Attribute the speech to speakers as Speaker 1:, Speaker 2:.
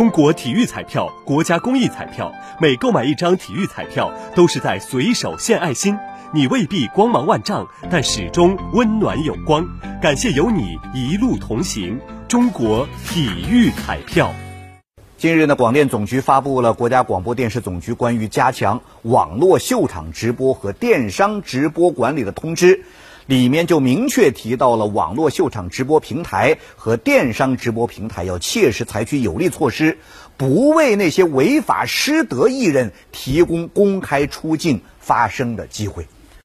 Speaker 1: 中国体育彩票，国家公益彩票，每购买一张体育彩票，都是在随手献爱心。你未必光芒万丈，但始终温暖有光。感谢有你一路同行。中国体育彩票。
Speaker 2: 近日呢，广电总局发布了国家广播电视总局关于加强网络秀场直播和电商直播管理的通知，里面就明确提到了网络秀场直播平台和电商直播平台要切实采取有力措施，不为那些违法失德艺人提供公开出境发声的机会。